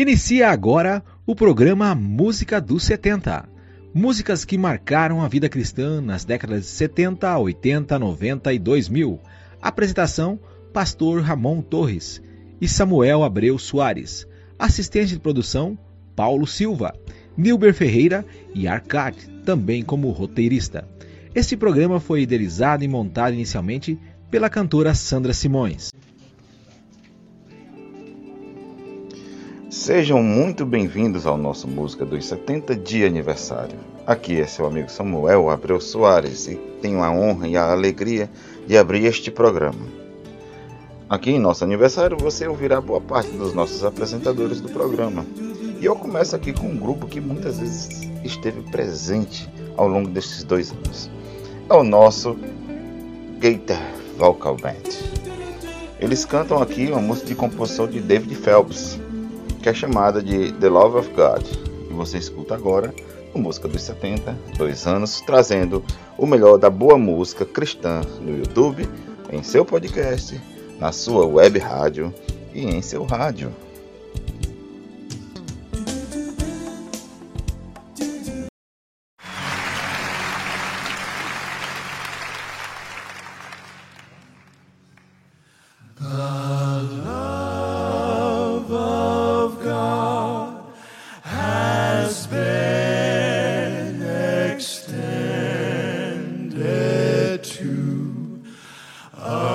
Inicia agora o programa Música dos 70. Músicas que marcaram a vida cristã nas décadas de 70, 80, 90 e 2000. Apresentação: Pastor Ramon Torres e Samuel Abreu Soares. Assistente de produção: Paulo Silva, Nilber Ferreira e Arcade, também como roteirista. Este programa foi idealizado e montado inicialmente pela cantora Sandra Simões. Sejam muito bem-vindos ao nosso Música dos 70 de aniversário. Aqui é seu amigo Samuel Abreu Soares e tenho a honra e a alegria de abrir este programa. Aqui em nosso aniversário você ouvirá boa parte dos nossos apresentadores do programa. E eu começo aqui com um grupo que muitas vezes esteve presente ao longo destes dois anos. É o nosso Gator Vocal Band. Eles cantam aqui uma música de composição de David Phelps, que é chamada de The Love of God. E você escuta agora no Música dos 70, dois anos, trazendo o melhor da boa música cristã no YouTube, em seu podcast, na sua web rádio e em seu rádio. Oh.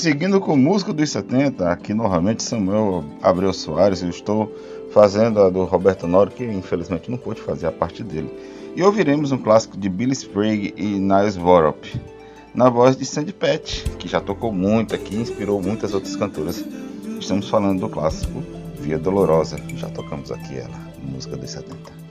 Seguindo com música dos 70, aqui novamente Samuel Abreu Soares, eu estou fazendo a do Roberto Noro, que infelizmente não pôde fazer a parte dele. E ouviremos um clássico de Billy Sprague e Niles Vorop, na voz de Sandy Patch, que já tocou muito aqui e inspirou muitas outras cantoras. Estamos falando do clássico Via Dolorosa, já tocamos aqui ela, música dos 70.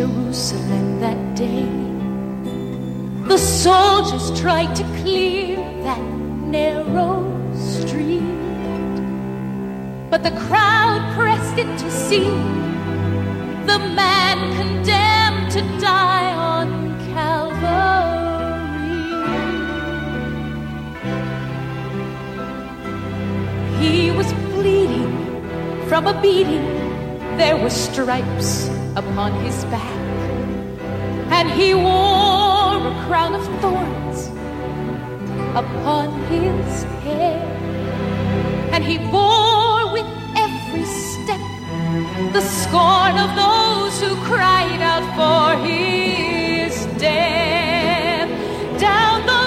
Jerusalem that day. The soldiers tried to clear that narrow street, but the crowd pressed it to see the man condemned to die on Calvary. He was bleeding from a beating, there were stripes upon his back, and he wore a crown of thorns upon his head, and he bore with every step the scorn of those who cried out for his death. Down the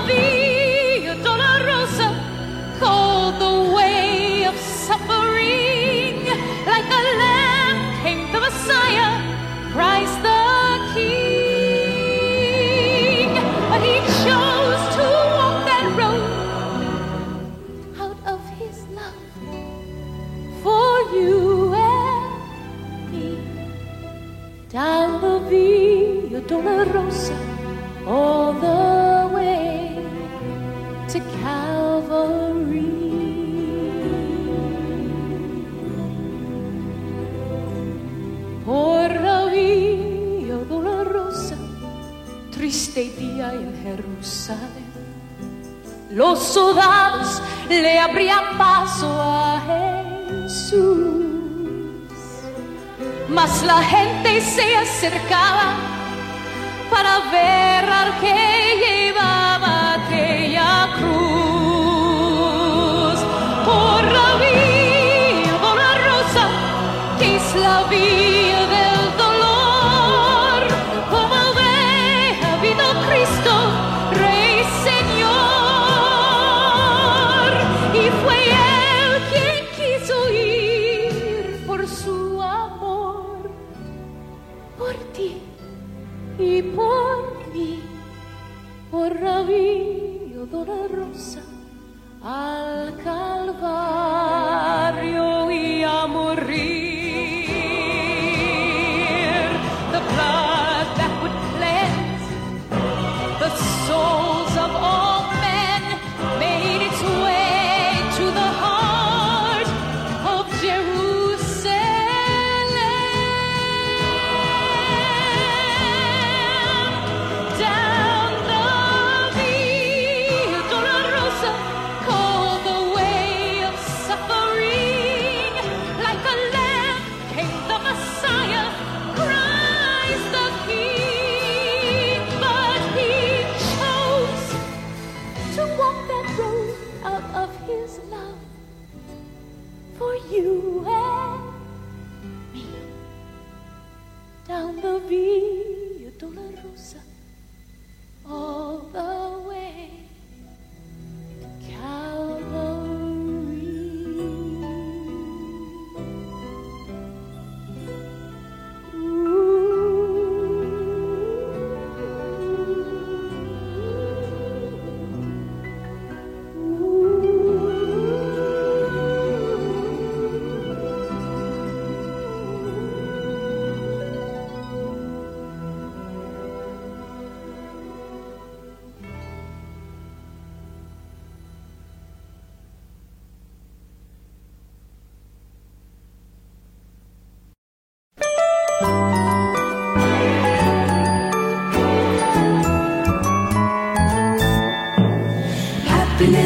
Dolorosa all the way to Calvary. Por la vía dolorosa, triste día en Jerusalén, los soldados le abrían paso a Jesús, mas la gente se acercaba para ver al que llevaba.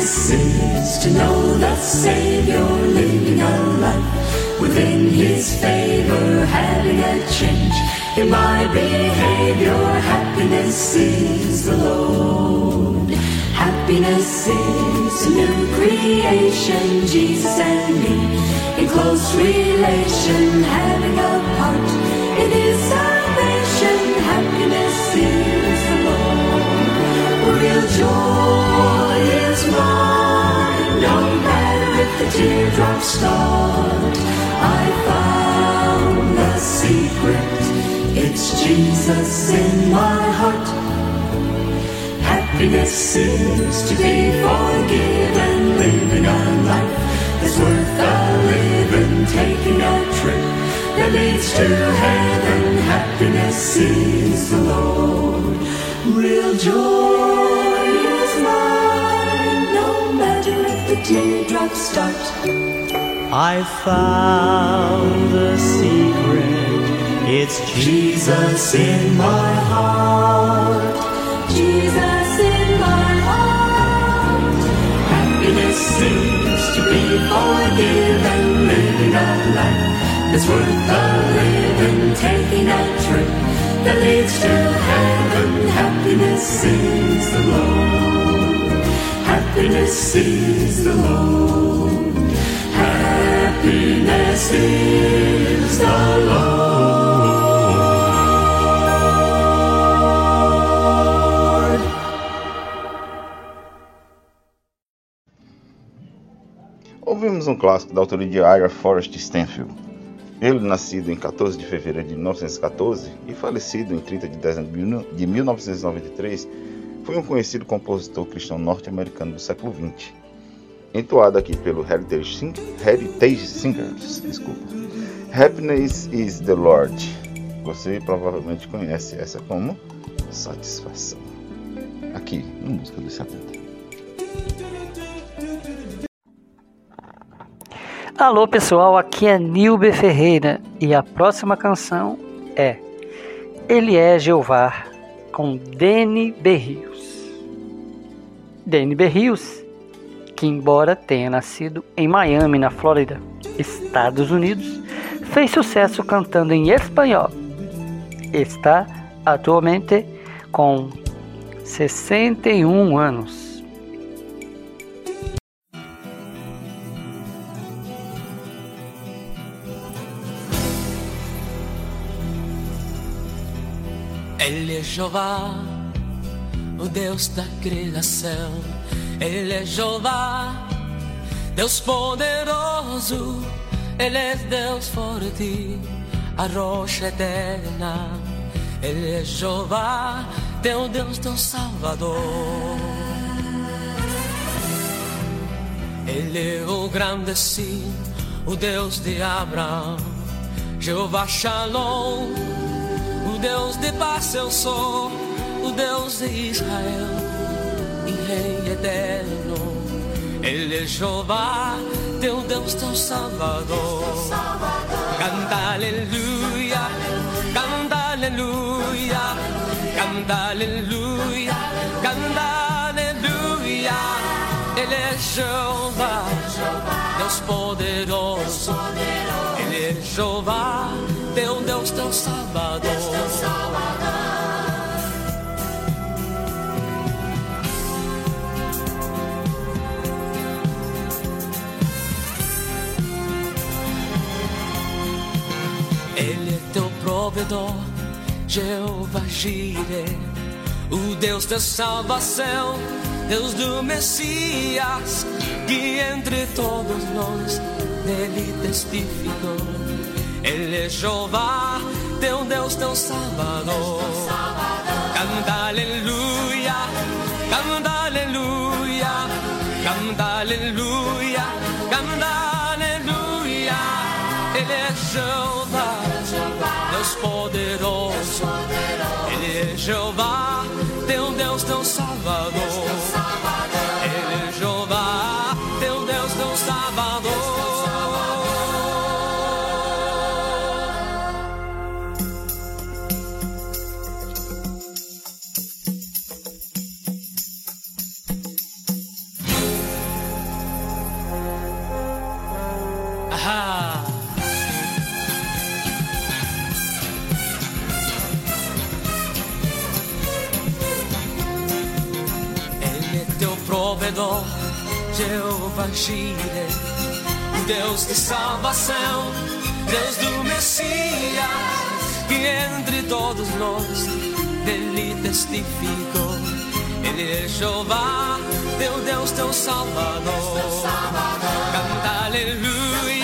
Happiness is to know the Savior living a life within His favor, having a change in my behavior. Happiness is the Lord. Happiness is a new creation, Jesus and me in close relation, having a part in His salvation. Happiness is the Lord. Real joy is mine, matter if the teardrops start. I found the secret, it's Jesus in my heart. Happiness is to be forgiven, living a life that's worth a living, taking a trip that leads to heaven. Happiness is the Lord. Real joy teardrops start. I found the secret. It's Jesus in my heart. Jesus in my heart. Happiness is to be forgiven, living a life that's worth a living, taking a trip that leads to heaven. Happiness is the Lord. Happiness is the Lord. Happiness is the Lord. Ouvimos um clássico da autoria de Ira Forrest Stanfield. Ele, nascido em 14 de fevereiro de 1914 e falecido em 30 de dezembro de 1993, foi um conhecido compositor cristão norte-americano do século XX. Entoado aqui pelo Heritage, Sing Heritage Singers. Desculpa. Happiness is the Lord. Você provavelmente conhece essa como Satisfação. Aqui, no Música dos 70. Alô pessoal, aqui é Nilber Ferreira e a próxima canção é Ele é Jeová com Danny Berrios. Danny Berrios, que embora tenha nascido em Miami, na Flórida, Estados Unidos, fez sucesso cantando em espanhol. Está atualmente com 61 anos. Ele é o Deus da criação. Ele é Jeová, Deus poderoso. Ele é Deus forte, a rocha eterna. Ele é Jeová, teu Deus, teu Salvador. Ele é o grande sim, o Deus de Abraão. Jeová Shalom. O Deus de paz eu sou, o Deus de Israel e Rei eterno. Ele é Jeová, teu Deus, teu Salvador. Canta aleluia, canta aleluia, canta aleluia, canta aleluia. Ele é Jeová, Deus poderoso. Ele é Jeová, teu Deus, teu Salvador. Ele é teu provedor, Jeová Jireh, o Deus da salvação, Deus do Messias, que entre todos nós nele testificou. Ele é Jeová, teu Deus, teu Salvador. Canta aleluia, canta aleluia, canta aleluia, Jeová, teu Deus, teu Salvador. Jireh, o Deus de salvação, Deus do Messias, que entre todos nós ele testificou. Ele é Jeová, teu Deus, teu Salvador. Canta aleluia,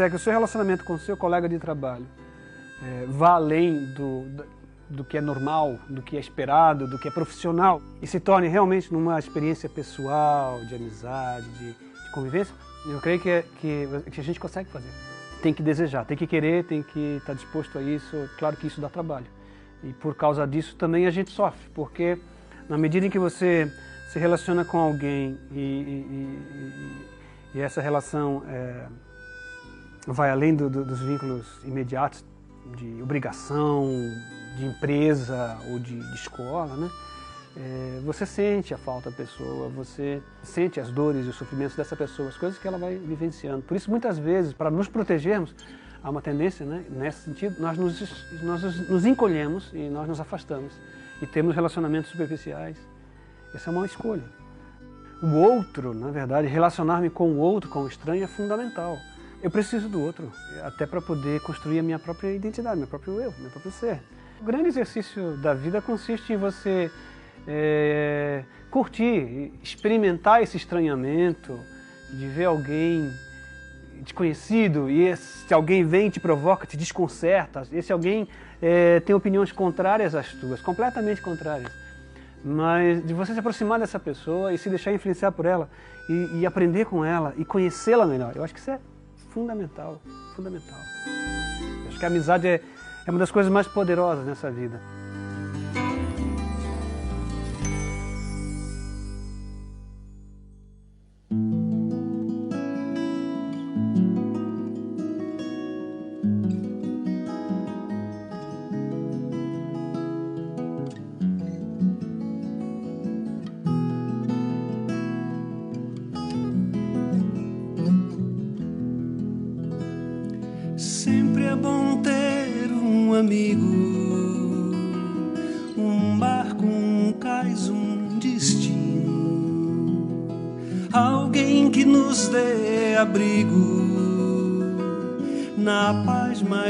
Quiser que o seu relacionamento com o seu colega de trabalho eh, vá além do, do que é normal, do que é esperado, do que é profissional e se torne realmente numa experiência pessoal, de amizade, de, de convivência, eu creio que, é- que, que a gente consegue fazer. Tem que desejar, tem que querer, tem que estar disposto a isso. Claro que isso dá trabalho. E por causa disso também a gente sofre, porque na medida em que você se relaciona com alguém e- e- e- e essa relação é, vai além do- do- dos vínculos imediatos de obrigação, de empresa ou de, de escola, né? É, você sente a falta da pessoa, você sente as dores e os sofrimentos dessa pessoa, as coisas que ela vai vivenciando. Por isso, muitas vezes, para nos protegermos, há uma tendência, né? nesse sentido, nós nos, nós nos encolhemos e nós nos afastamos e temos relacionamentos superficiais. Essa é uma escolha. O outro, na verdade, relacionar-me com o outro, com o estranho, é fundamental. Eu preciso do outro, até para poder construir a minha própria identidade, meu próprio eu, meu próprio ser. O grande exercício da vida consiste em você é, curtir, experimentar esse estranhamento, de ver alguém desconhecido e esse alguém vem te provoca, te desconcerta, esse alguém é, tem opiniões contrárias às tuas, completamente contrárias. Mas de você se aproximar dessa pessoa e se deixar influenciar por ela e, e aprender com ela e conhecê-la melhor, eu acho que isso é fundamental, fundamental. Acho que a amizade é, é uma das coisas mais poderosas nessa vida.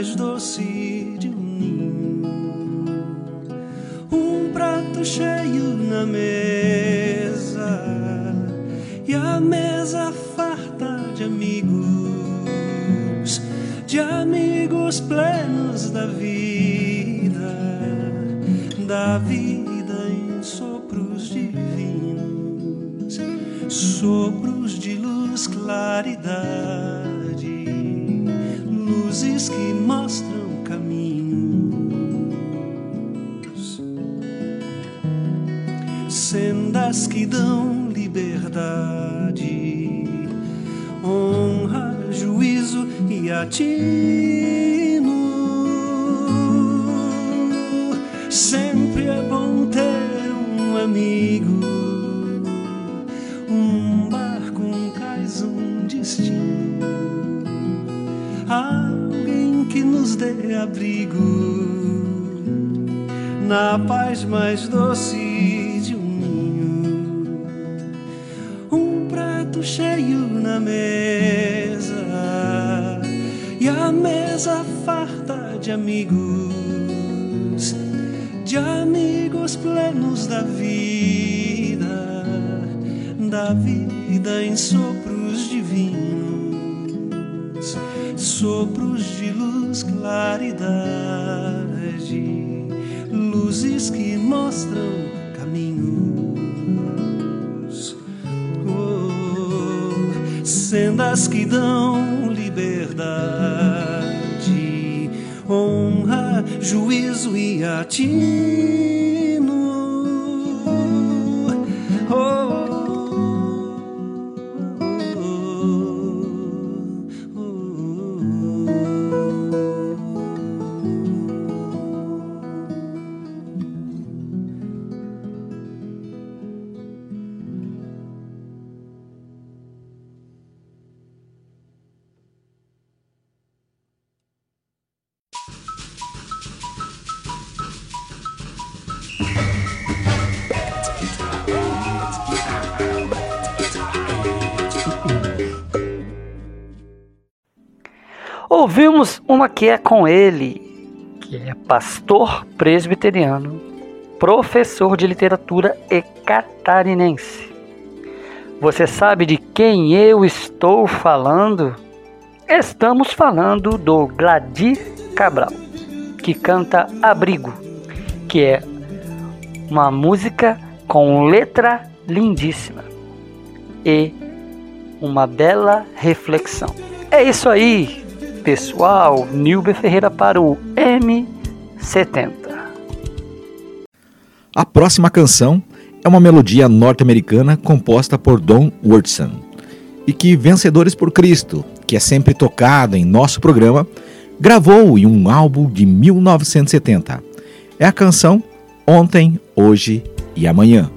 Mais doce de um ninho, um prato cheio na mesa e a mesa farta de amigos de amigos plenos da vida, da vida em sopros divinos, sopros de luz, claridade, luzes que mostram caminhos, sendas que dão liberdade honra, juízo e atino. Sempre que nos dê abrigo na paz mais doce de um ninho. Um prato cheio na mesa e a mesa farta de amigos, de amigos plenos da vida, da vida em sopros divinos, sopros de luz, claridade, luzes que mostram caminhos. Oh, sendas que dão liberdade, honra, juízo e atino. Uma que é com ele, que é pastor presbiteriano, professor de literatura e catarinense. Você sabe de quem eu estou falando? Estamos falando do Gladir Cabral, que canta Abrigo, que é uma música com letra lindíssima e uma bela reflexão. É isso aí, pessoal. Nilber Ferreira para o M70. A próxima canção é uma melodia norte-americana composta por Don Wurtson e que Vencedores por Cristo, que é sempre tocado em nosso programa, gravou em um álbum de 1970. É a canção Ontem, Hoje e Amanhã.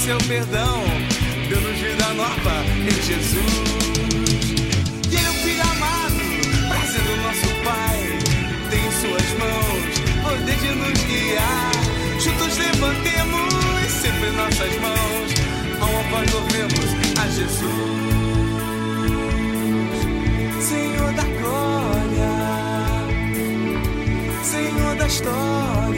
Seu perdão, deu-nos vida nova em Jesus. E ele é o filho amado, do nosso Pai, tem em suas mãos poder de nos guiar. Juntos levantemos sempre nossas mãos, ao voz louvemos a Jesus. Senhor da glória, Senhor da história,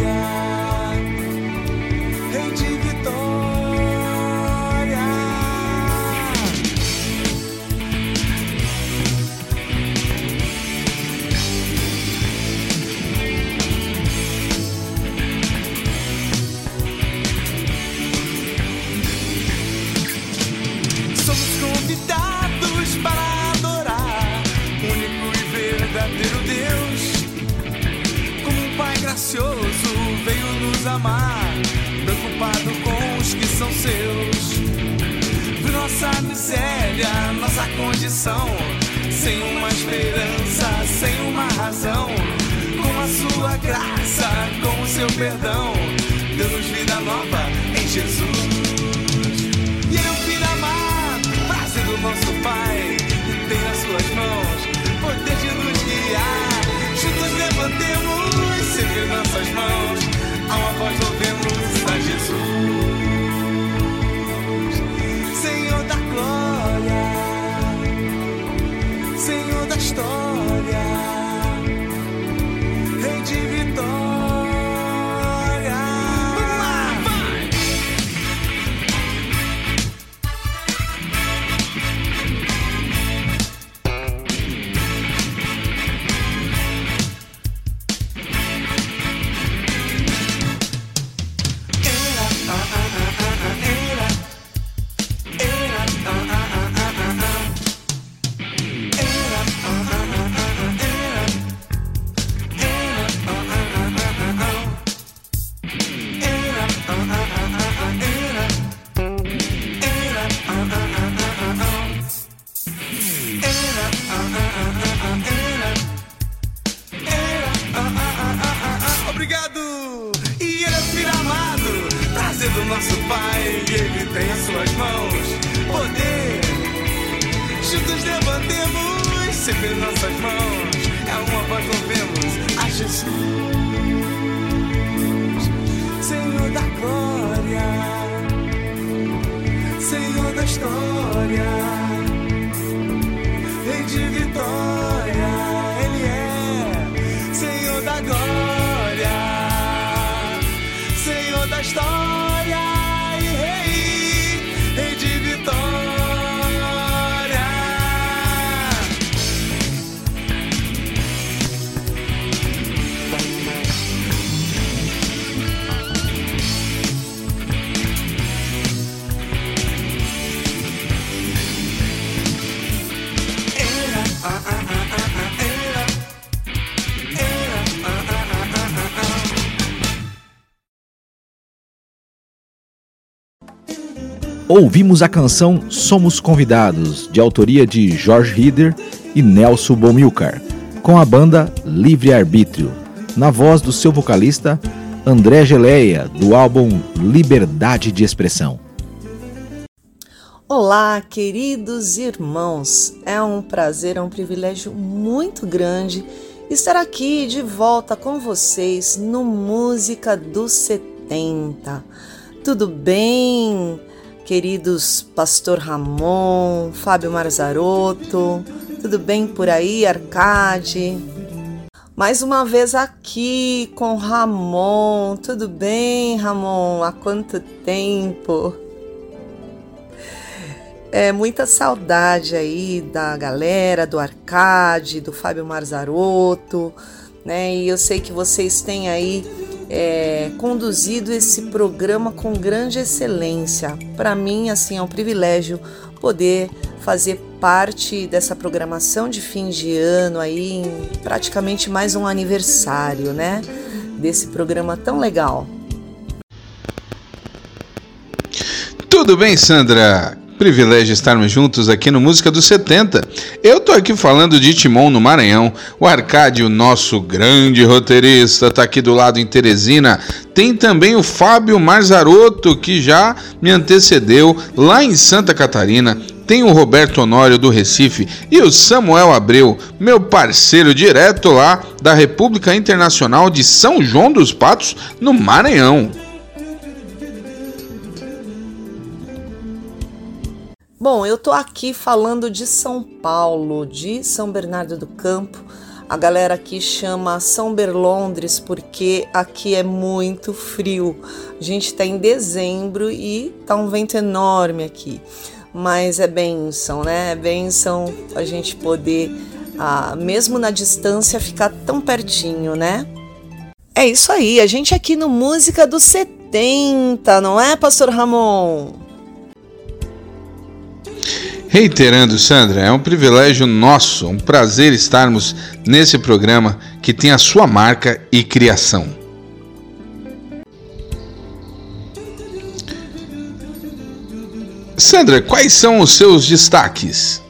nos amar, preocupado com os que são seus. Nossa miséria, nossa condição, sem uma esperança, sem uma razão. Com a sua graça, com o seu perdão, deu-nos vida nova em Jesus. E o filho amado, prazer do nosso Pai, tem suas mãos poder de nos guiar. Juntos levantemos sempre nossas mãos, voz louvemos a Jesus. Ouvimos a canção Somos Convidados, de autoria de Jorge Rieder e Nelson Bomilcar, com a banda Livre Arbítrio, na voz do seu vocalista André Geleia, do álbum Liberdade de Expressão. Olá, queridos irmãos. É um prazer, é um privilégio muito grande estar aqui de volta com vocês no Música dos 70. Tudo bem, queridos Pastor Ramon, Fábio Marzarotto? Tudo bem por aí, Arcade? Mais uma vez aqui com Ramon. Tudo bem, Ramon? Há quanto tempo? É muita saudade aí da galera, do Arcade, do Fábio Marzarotto, né? E eu sei que vocês têm aí é, conduzido esse programa com grande excelência. Para mim, assim, é um privilégio poder fazer parte dessa programação de fim de ano aí, praticamente mais um aniversário, né? Desse programa tão legal. Tudo bem, Sandra? Privilégio estarmos juntos aqui no Música dos 70. Eu tô aqui falando de Timon no Maranhão. O Arcádio, nosso grande roteirista, tá aqui do lado em Teresina. Tem também o Fábio Marzarotto, que já me antecedeu lá em Santa Catarina. Tem o Roberto Honório do Recife e o Samuel Abreu, meu parceiro direto lá da República Internacional de São João dos Patos, no Maranhão. Bom, eu tô aqui falando de São Paulo, de São Bernardo do Campo. A galera aqui chama São Berlondres porque aqui é muito frio. A gente tá em dezembro e tá um vento enorme aqui. Mas é benção, né? É benção a gente poder, ah, mesmo na distância, ficar tão pertinho, né? É isso aí, a gente aqui no Música dos 70, não é, Pastor Ramon? Reiterando, Sandra, é um privilégio nosso, um prazer estarmos nesse programa que tem a sua marca e criação. Sandra, quais são os seus destaques?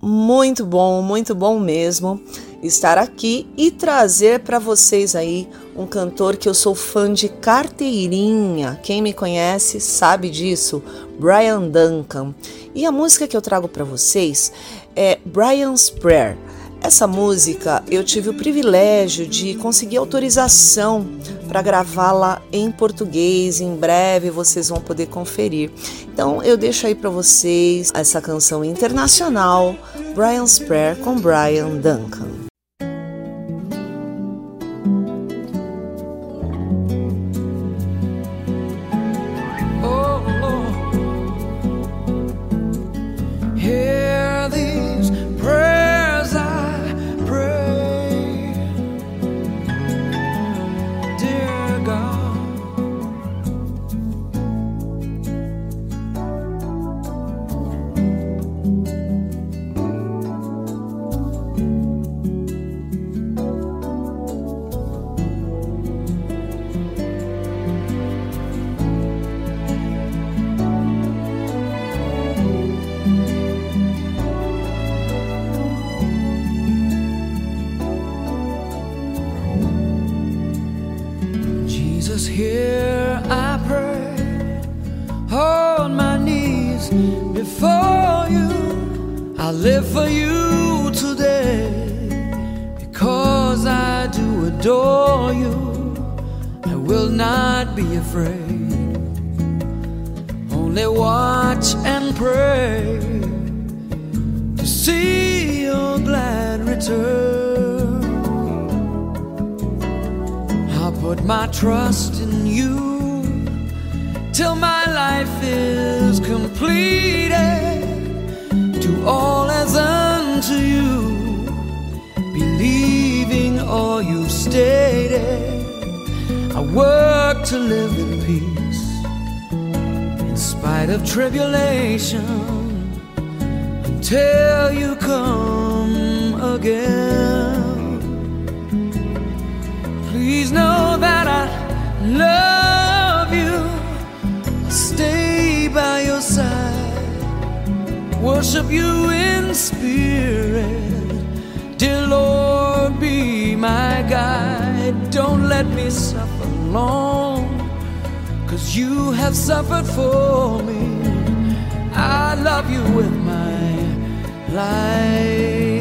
Muito bom, muito bom mesmo estar aqui e trazer para vocês aí um cantor que eu sou fã de carteirinha. Quem me conhece sabe disso, Brian Duncan. E a música que eu trago para vocês é Brian's Prayer. Essa música eu tive o privilégio de conseguir autorização para gravá-la em português. Em breve vocês vão poder conferir. Então eu deixo aí para vocês essa canção internacional, Brian's Prayer com Brian Duncan. till you come again. Please know that I love you. I'll stay by your side. Worship you in spirit. Dear Lord, be my guide. Don't let me suffer long. Cause you have suffered for me. I love you with my life.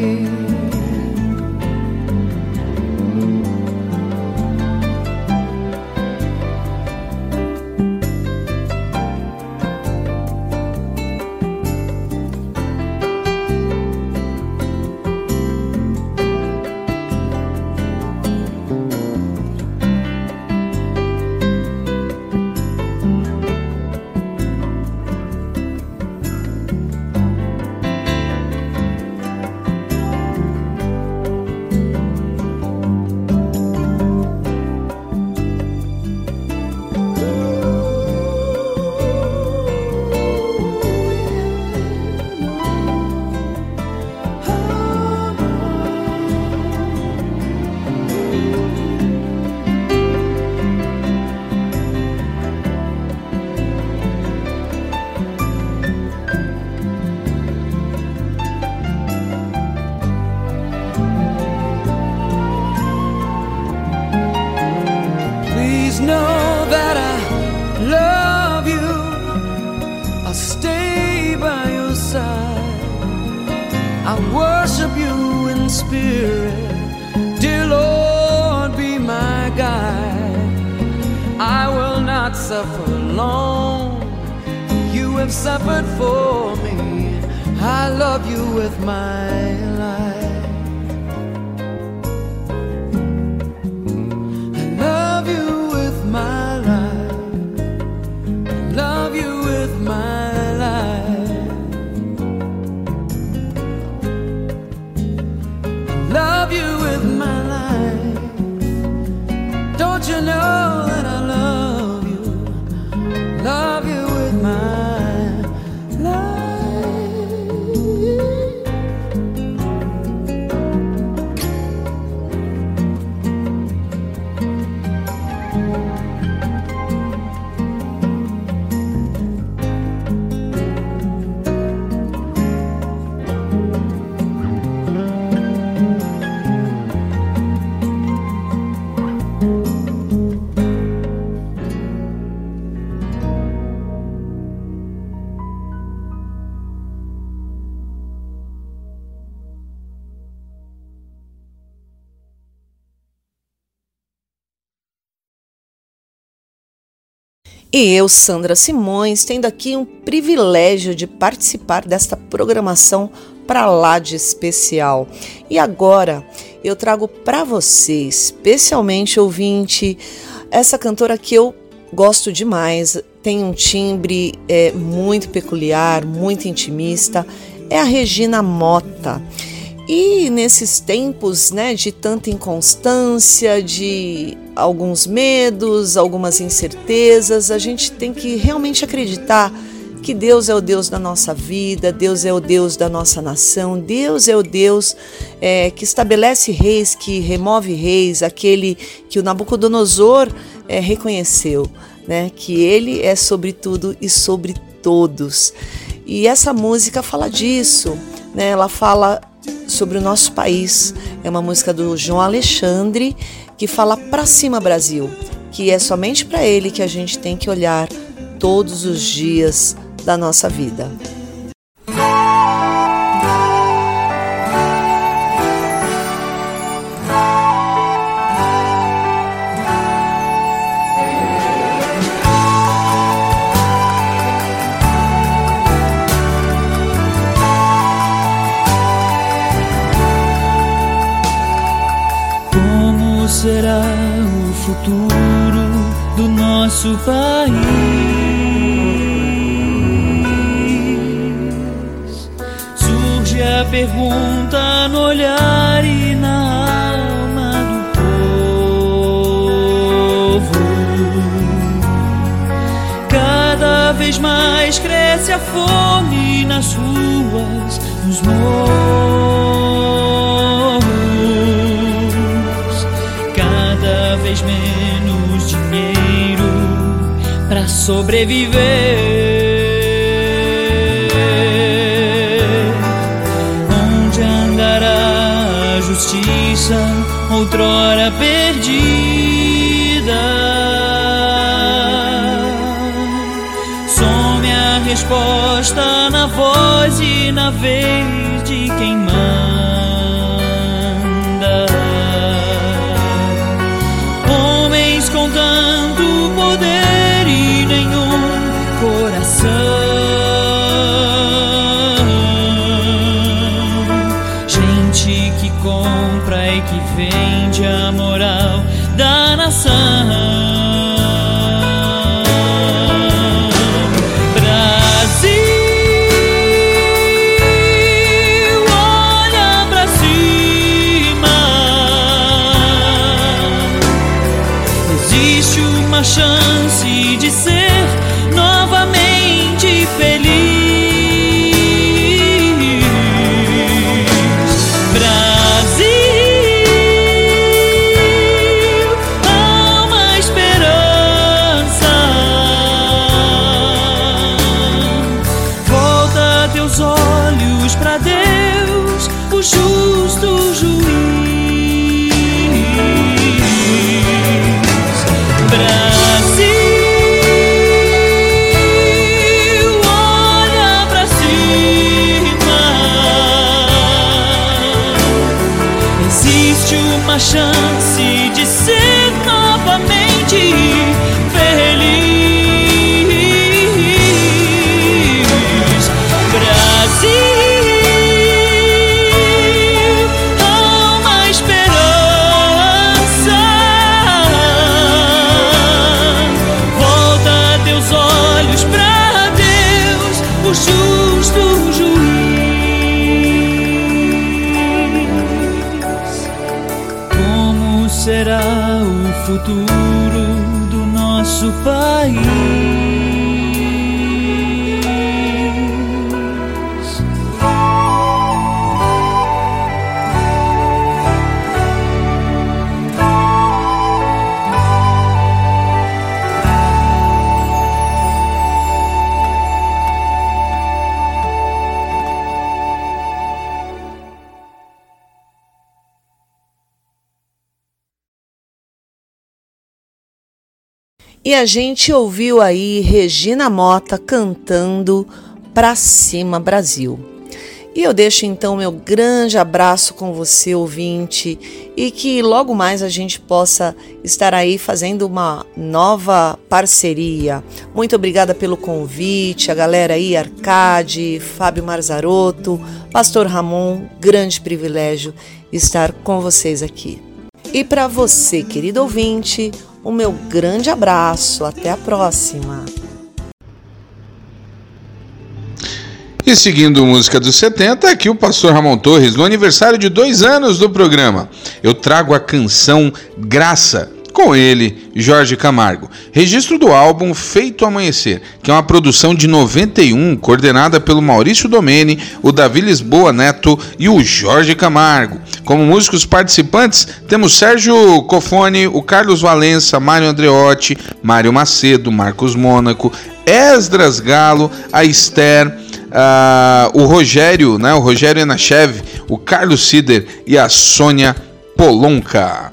Spirit. Dear Lord, be my guide. I will not suffer alone. You have suffered for me. I love you with my E eu, Sandra Simões, tendo aqui um privilégio de participar desta programação para lá de especial. E agora eu trago para você, especialmente ouvinte, essa cantora que eu gosto demais, tem um timbre é, muito peculiar, muito intimista, é a Regina Mota. E nesses tempos né, de tanta inconstância, de alguns medos, algumas incertezas, a gente tem que realmente acreditar que Deus é o Deus da nossa vida, Deus é o Deus da nossa nação, Deus é o Deus é, que estabelece reis, que remove reis, aquele que o Nabucodonosor é, reconheceu, né, que ele é sobre tudo e sobre todos. E essa música fala disso, né, ela fala sobre o nosso país. É uma música do João Alexandre que fala para cima Brasil, que é somente para ele que a gente tem que olhar todos os dias da nossa vida. Sobreviver. Onde andará a justiça, outrora perdida? Some a resposta na voz e na vez E a gente ouviu aí Regina Mota cantando Pra Cima Brasil. E eu deixo então meu grande abraço com você, ouvinte, e que logo mais a gente possa estar aí fazendo uma nova parceria. Muito obrigada pelo convite, a galera aí, Arcade, Fábio Marzarotto, Pastor Ramon, grande privilégio estar com vocês aqui. E para você, querido ouvinte, o meu grande abraço. Até a próxima. E seguindo música dos 70, aqui o pastor Ramon Torres, no aniversário de dois anos do programa. Eu trago a canção Graça, com ele, Jorge Camargo. Registro do álbum Feito Amanhecer, que é uma produção de 91, coordenada pelo Maurício Domene, o Davi Lisboa Neto e o Jorge Camargo. Como músicos participantes, temos Sérgio Cofone, o Carlos Valença, Mário Andreotti, Mário Macedo, Marcos Mônaco, Esdras Galo, a Esther, o Rogério, né, o Rogério Enachev, o Carlos Sider e a Sônia Polonca.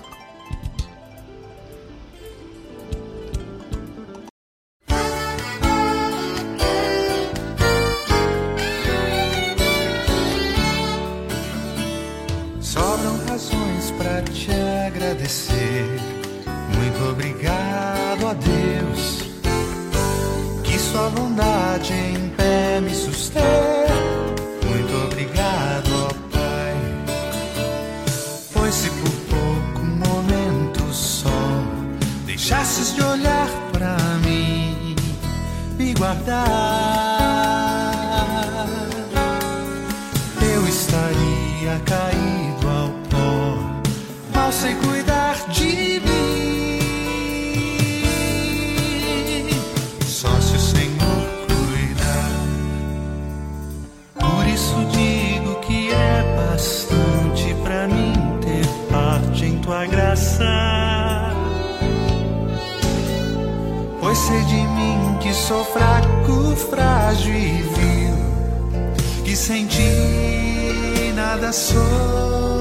De mim que sou fraco, frágil e vil que sem ti nada sou,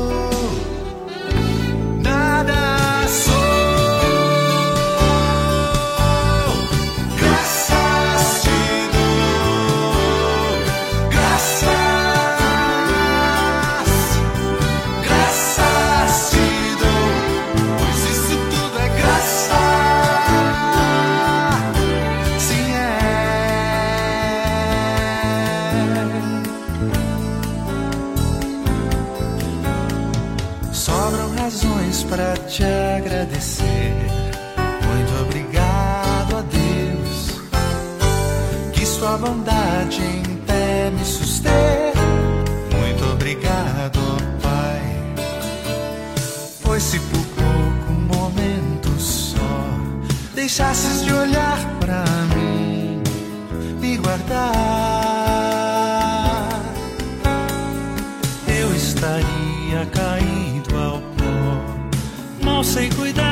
bondade em pé me sustém. Muito obrigado, Pai. Pois se por pouco momento só deixasses de olhar pra mim, me guardar, eu estaria caído ao pó. Mal sei cuidar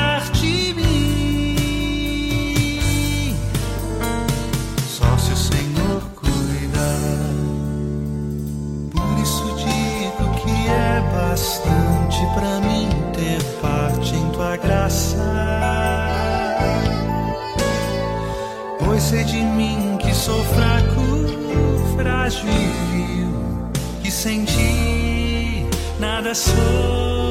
frágil e vil, que sem ti nada sou,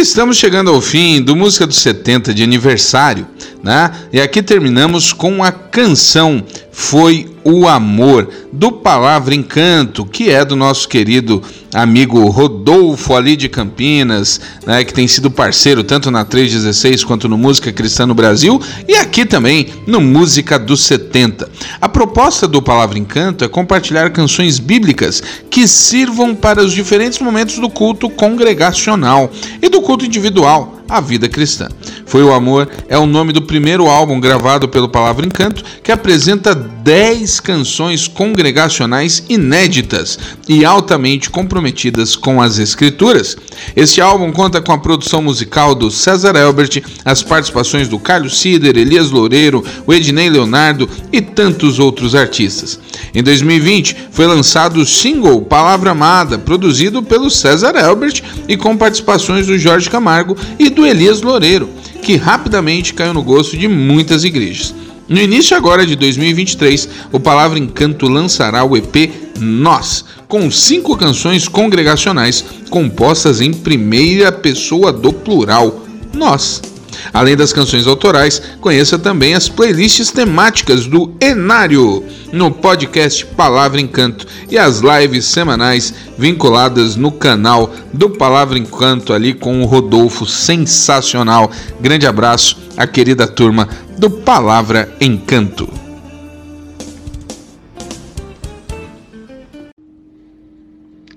estamos chegando ao fim do Música dos 70 de aniversário, né? E aqui terminamos com a canção Foi o Amor, do Palavra Encanto, que é do nosso querido amigo Rodolfo ali de Campinas, né, que tem sido parceiro tanto na 316 quanto no Música Cristã no Brasil e aqui também no Música dos 70. A proposta do Palavra Encanto é compartilhar canções bíblicas que sirvam para os diferentes momentos do culto congregacional e do culto individual a vida cristã. Foi o Amor é o nome do primeiro álbum gravado pelo Palavra Encanto, que apresenta 10 canções congregacionais inéditas e altamente comprometidas com as escrituras. Este álbum conta com a produção musical do César Elbert, as participações do Carlos Sider, Elias Loureiro, o Ednei Leonardo e tantos outros artistas. Em 2020, foi lançado o single Palavra Amada, produzido pelo César Elbert e com participações do Jorge Camargo e do Elias Loureiro, que rapidamente caiu no gosto de muitas igrejas. No início agora de 2023, o Palavra Encanto lançará o EP Nós, com cinco canções congregacionais compostas em primeira pessoa do plural, Nós. Além das canções autorais, conheça também as playlists temáticas do Enário no podcast Palavra Encanto e as lives semanais vinculadas no canal do Palavra Encanto ali com o Rodolfo sensacional. Grande abraço à querida turma do Palavra Encanto.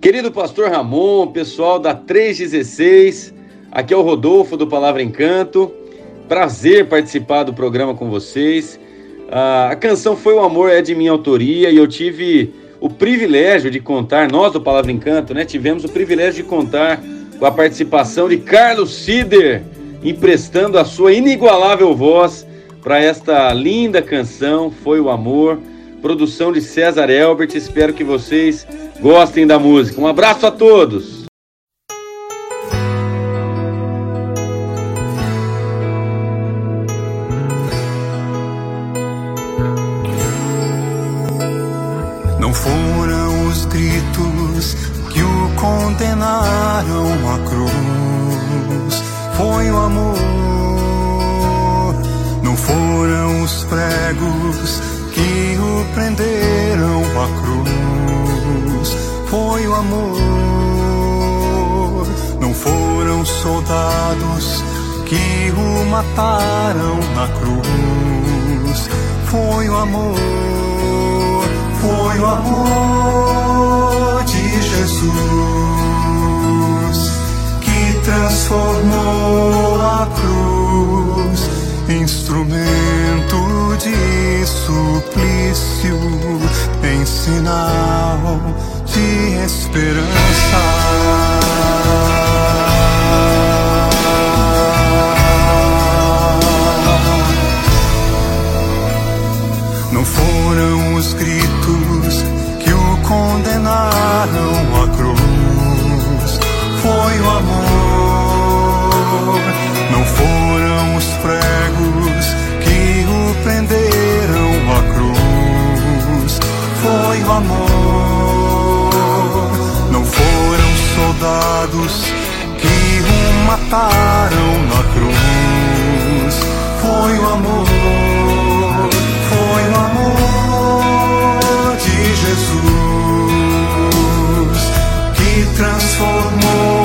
Querido pastor Ramon, pessoal da 316, aqui é o Rodolfo do Palavra Encanto. Prazer participar do programa com vocês. Ah, a canção Foi o Amor é de minha autoria e eu tive o privilégio de contar, nós do Palavra Encanto, né? Tivemos o privilégio de contar com a participação de Carlos Sider, emprestando a sua inigualável voz para esta linda canção Foi o Amor, produção de César Elbert. Espero que vocês gostem da música. Um abraço a todos. Foram os gritos que o condenaram à cruz, foi o amor. Não foram os pregos que o prenderam à cruz, foi o amor. Não foram soldados que o mataram na cruz, foi o amor foi o amor de Jesus que transformou a cruz instrumento de suplício, em sinal de esperança. Não foram os gritos condenaram à cruz, foi o amor. Não foram os pregos que o prenderam à cruz, foi o amor. Não foram soldados que o mataram na cruz, foi o amor. Foi o amor de Jesus transformou